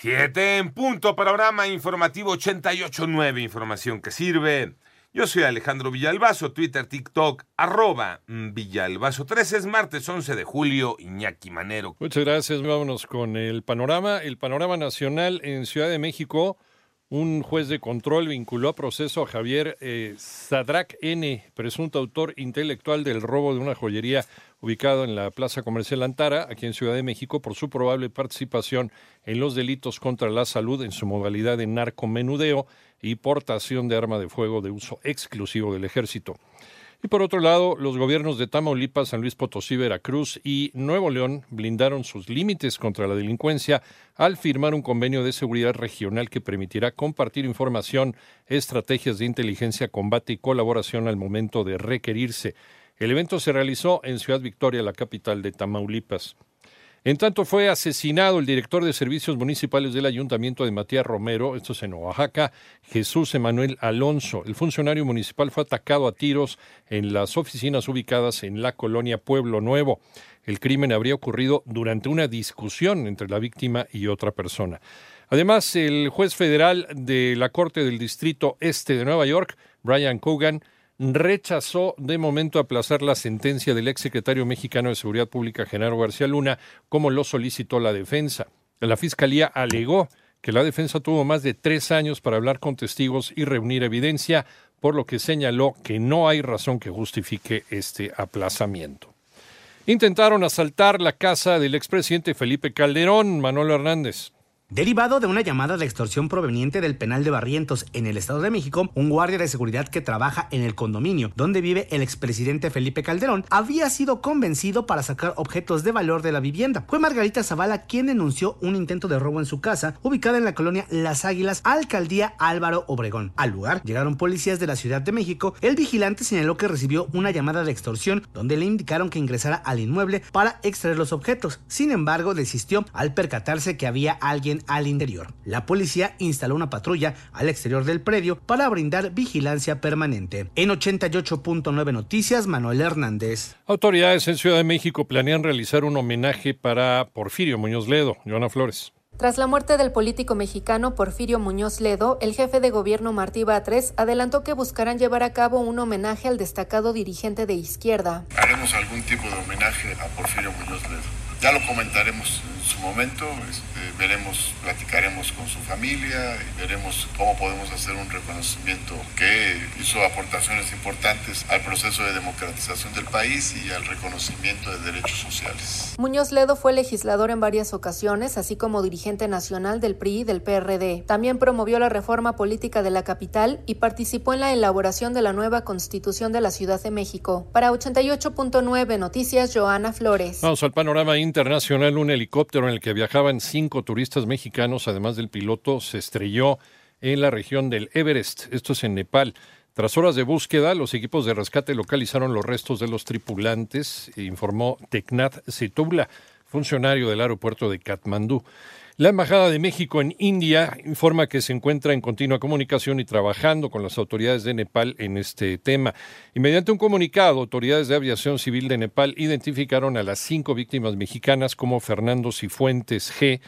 Siete en punto, panorama informativo 88.9, información que sirve. Yo soy Alejandro Villalbazo, Twitter, TikTok, arroba Villalbazo. 13 es martes 11 de julio, Iñaki Manero. Muchas gracias, vámonos con el panorama. El panorama nacional en Ciudad de México un juez de control vinculó a proceso a Javier eh, N., presunto autor intelectual del robo de una joyería ubicada en la Plaza Comercial Antara, aquí en Ciudad de México, por su probable participación en los delitos contra la salud en su modalidad de narcomenudeo y portación de arma de fuego de uso exclusivo del ejército. Y por otro lado, los gobiernos de Tamaulipas, San Luis Potosí, Veracruz y Nuevo León blindaron sus límites contra la delincuencia al firmar un convenio de seguridad regional que permitirá compartir información, estrategias de inteligencia, combate y colaboración al momento de requerirse. El evento se realizó en Ciudad Victoria, la capital de Tamaulipas. En tanto fue asesinado el director de servicios municipales del ayuntamiento de Matías Romero, esto es en Oaxaca, Jesús Emanuel Alonso. El funcionario municipal fue atacado a tiros en las oficinas ubicadas en la colonia Pueblo Nuevo. El crimen habría ocurrido durante una discusión entre la víctima y otra persona. Además, el juez federal de la Corte del Distrito Este de Nueva York, Brian Cogan, rechazó de momento aplazar la sentencia del exsecretario mexicano de Seguridad Pública, Genaro García Luna, como lo solicitó la defensa. La fiscalía alegó que la defensa tuvo más de tres años para hablar con testigos y reunir evidencia, por lo que señaló que no hay razón que justifique este aplazamiento. Intentaron asaltar la casa del expresidente Felipe Calderón, Manuel Hernández. Derivado de una llamada de extorsión proveniente del penal de Barrientos en el Estado de México, un guardia de seguridad que trabaja en el condominio donde vive el expresidente Felipe Calderón había sido convencido para sacar objetos de valor de la vivienda. Fue Margarita Zavala quien denunció un intento de robo en su casa, ubicada en la colonia Las Águilas, alcaldía Álvaro Obregón. Al lugar llegaron policías de la Ciudad de México. El vigilante señaló que recibió una llamada de extorsión donde le indicaron que ingresara al inmueble para extraer los objetos. Sin embargo, desistió al percatarse que había alguien al interior. La policía instaló una patrulla al exterior del predio para brindar vigilancia permanente. En 88.9 Noticias, Manuel Hernández. Autoridades en Ciudad de México planean realizar un homenaje para Porfirio Muñoz Ledo. Joana Flores. Tras la muerte del político mexicano Porfirio Muñoz Ledo, el jefe de gobierno Martí Batres adelantó que buscarán llevar a cabo un homenaje al destacado dirigente de izquierda. Haremos algún tipo de homenaje a Porfirio Muñoz Ledo. Ya lo comentaremos en su momento, este, veremos, platicaremos con su familia y veremos cómo podemos hacer un reconocimiento que hizo aportaciones importantes al proceso de democratización del país y al reconocimiento de derechos sociales. Muñoz Ledo fue legislador en varias ocasiones, así como dirigente nacional del PRI y del PRD. También promovió la reforma política de la capital y participó en la elaboración de la nueva constitución de la Ciudad de México. Para 88.9 Noticias, Joana Flores. Vamos al panorama internacional, un helicóptero en el que viajaban cinco turistas mexicanos, además del piloto, se estrelló en la región del Everest, esto es en Nepal. Tras horas de búsqueda, los equipos de rescate localizaron los restos de los tripulantes, informó Teknat Setubla, funcionario del aeropuerto de Katmandú. La Embajada de México en India informa que se encuentra en continua comunicación y trabajando con las autoridades de Nepal en este tema. Y mediante un comunicado, autoridades de aviación civil de Nepal identificaron a las cinco víctimas mexicanas como Fernando Cifuentes G.,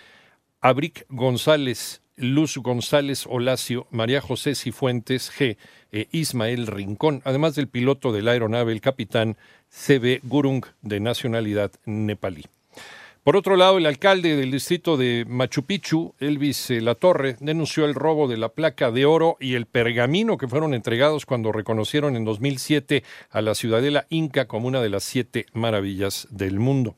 Abric González, Luz González Olacio, María José Cifuentes G. e Ismael Rincón, además del piloto de la aeronave, el capitán C.B. Gurung, de nacionalidad nepalí. Por otro lado, el alcalde del distrito de Machu Picchu, Elvis eh, Latorre, denunció el robo de la placa de oro y el pergamino que fueron entregados cuando reconocieron en 2007 a la ciudadela inca como una de las siete maravillas del mundo.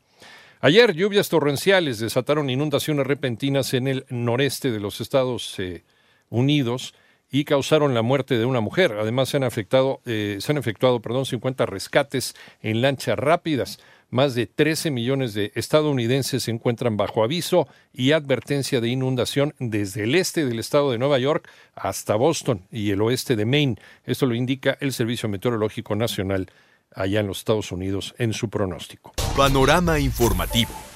Ayer, lluvias torrenciales desataron inundaciones repentinas en el noreste de los Estados eh, Unidos y causaron la muerte de una mujer. Además, se han, afectado, eh, se han efectuado perdón, 50 rescates en lanchas rápidas. Más de 13 millones de estadounidenses se encuentran bajo aviso y advertencia de inundación desde el este del estado de Nueva York hasta Boston y el oeste de Maine. Esto lo indica el Servicio Meteorológico Nacional allá en los Estados Unidos en su pronóstico. Panorama informativo.